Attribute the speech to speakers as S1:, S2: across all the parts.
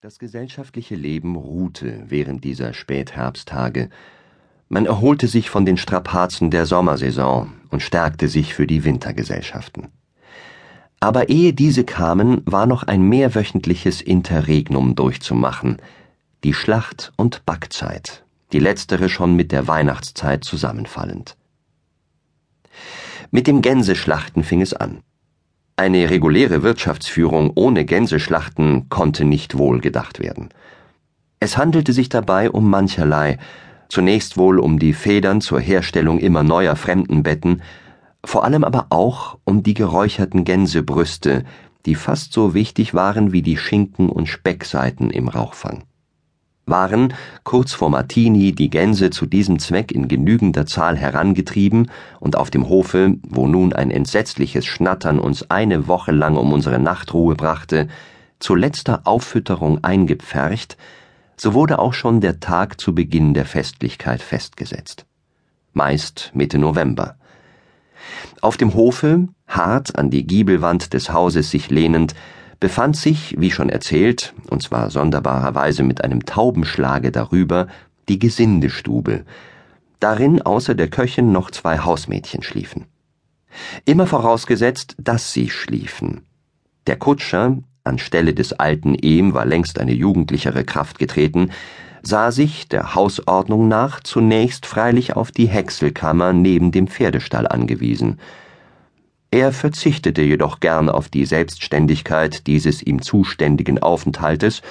S1: Das gesellschaftliche Leben ruhte während dieser Spätherbsttage. Man erholte sich von den Strapazen der Sommersaison und stärkte sich für die Wintergesellschaften. Aber ehe diese kamen, war noch ein mehrwöchentliches Interregnum durchzumachen, die Schlacht- und Backzeit, die letztere schon mit der Weihnachtszeit zusammenfallend. Mit dem Gänseschlachten fing es an. Eine reguläre Wirtschaftsführung ohne Gänseschlachten konnte nicht wohl gedacht werden. Es handelte sich dabei um mancherlei, zunächst wohl um die Federn zur Herstellung immer neuer Fremdenbetten, vor allem aber auch um die geräucherten Gänsebrüste, die fast so wichtig waren wie die Schinken und Speckseiten im Rauchfang waren, kurz vor Martini, die Gänse zu diesem Zweck in genügender Zahl herangetrieben und auf dem Hofe, wo nun ein entsetzliches Schnattern uns eine Woche lang um unsere Nachtruhe brachte, zu letzter Auffütterung eingepfercht, so wurde auch schon der Tag zu Beginn der Festlichkeit festgesetzt. Meist Mitte November. Auf dem Hofe, hart an die Giebelwand des Hauses sich lehnend, befand sich, wie schon erzählt, und zwar sonderbarerweise mit einem Taubenschlage darüber, die Gesindestube, darin außer der Köchin noch zwei Hausmädchen schliefen. Immer vorausgesetzt, dass sie schliefen. Der Kutscher, anstelle des alten Ehm war längst eine jugendlichere Kraft getreten, sah sich, der Hausordnung nach, zunächst freilich auf die Häckselkammer neben dem Pferdestall angewiesen, er verzichtete jedoch gern auf die Selbstständigkeit dieses ihm zuständigen Aufenthaltes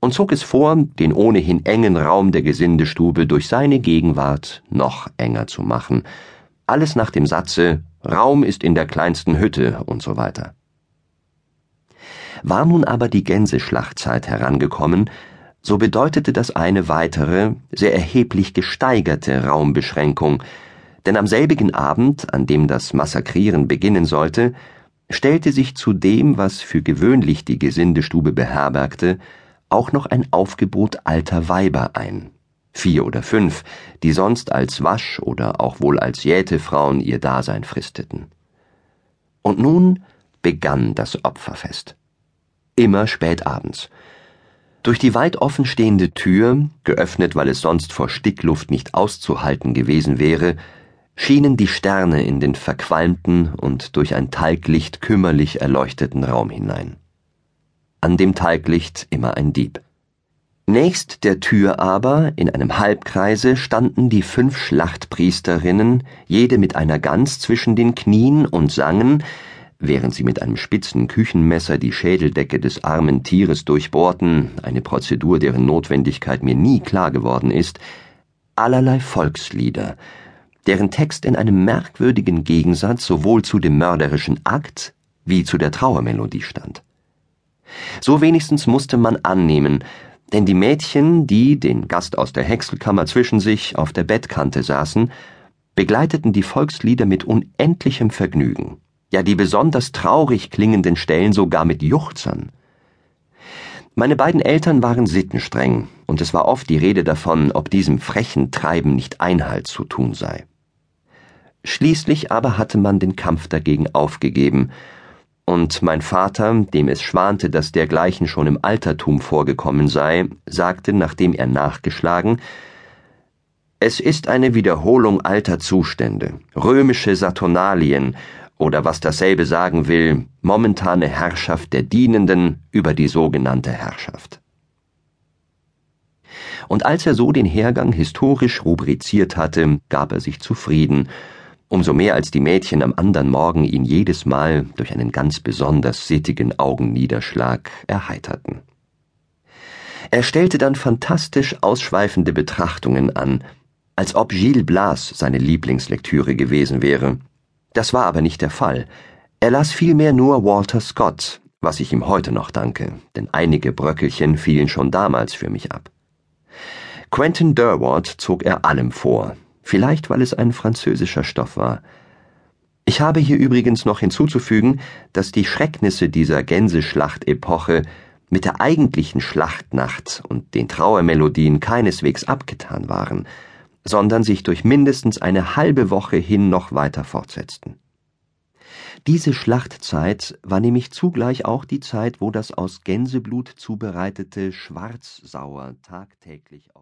S1: und zog es vor, den ohnehin engen Raum der Gesindestube durch seine Gegenwart noch enger zu machen, alles nach dem Satze Raum ist in der kleinsten Hütte und so weiter. War nun aber die Gänseschlachtzeit herangekommen, so bedeutete das eine weitere, sehr erheblich gesteigerte Raumbeschränkung, denn am selbigen Abend, an dem das Massakrieren beginnen sollte, stellte sich zu dem, was für gewöhnlich die Gesindestube beherbergte, auch noch ein Aufgebot alter Weiber ein, vier oder fünf, die sonst als Wasch- oder auch wohl als Jätefrauen ihr Dasein fristeten. Und nun begann das Opferfest. Immer spät abends. Durch die weit offenstehende Tür, geöffnet, weil es sonst vor Stickluft nicht auszuhalten gewesen wäre, schienen die Sterne in den verqualmten und durch ein Talglicht kümmerlich erleuchteten Raum hinein. An dem Talglicht immer ein Dieb. Nächst der Tür aber, in einem Halbkreise, standen die fünf Schlachtpriesterinnen, jede mit einer Gans zwischen den Knien und sangen, während sie mit einem spitzen Küchenmesser die Schädeldecke des armen Tieres durchbohrten, eine Prozedur, deren Notwendigkeit mir nie klar geworden ist, allerlei Volkslieder, deren Text in einem merkwürdigen Gegensatz sowohl zu dem mörderischen Akt wie zu der Trauermelodie stand. So wenigstens musste man annehmen, denn die Mädchen, die, den Gast aus der Häckselkammer zwischen sich, auf der Bettkante saßen, begleiteten die Volkslieder mit unendlichem Vergnügen, ja die besonders traurig klingenden Stellen sogar mit Juchzern. Meine beiden Eltern waren sittenstreng, und es war oft die Rede davon, ob diesem frechen Treiben nicht Einhalt zu tun sei. Schließlich aber hatte man den Kampf dagegen aufgegeben, und mein Vater, dem es schwante, dass dergleichen schon im Altertum vorgekommen sei, sagte, nachdem er nachgeschlagen, es ist eine Wiederholung alter Zustände, römische Saturnalien, oder was dasselbe sagen will, momentane Herrschaft der Dienenden über die sogenannte Herrschaft. Und als er so den Hergang historisch rubriziert hatte, gab er sich zufrieden, umso mehr als die Mädchen am andern Morgen ihn jedes Mal durch einen ganz besonders sittigen Augenniederschlag erheiterten. Er stellte dann fantastisch ausschweifende Betrachtungen an, als ob Gilles Blas seine Lieblingslektüre gewesen wäre. Das war aber nicht der Fall. Er las vielmehr nur Walter Scott, was ich ihm heute noch danke, denn einige Bröckelchen fielen schon damals für mich ab. Quentin Durward zog er allem vor, vielleicht weil es ein französischer Stoff war. Ich habe hier übrigens noch hinzuzufügen, dass die Schrecknisse dieser Gänseschlachtepoche mit der eigentlichen Schlachtnacht und den Trauermelodien keineswegs abgetan waren, sondern sich durch mindestens eine halbe Woche hin noch weiter fortsetzten. Diese Schlachtzeit war nämlich zugleich auch die Zeit, wo das aus Gänseblut zubereitete Schwarzsauer tagtäglich auf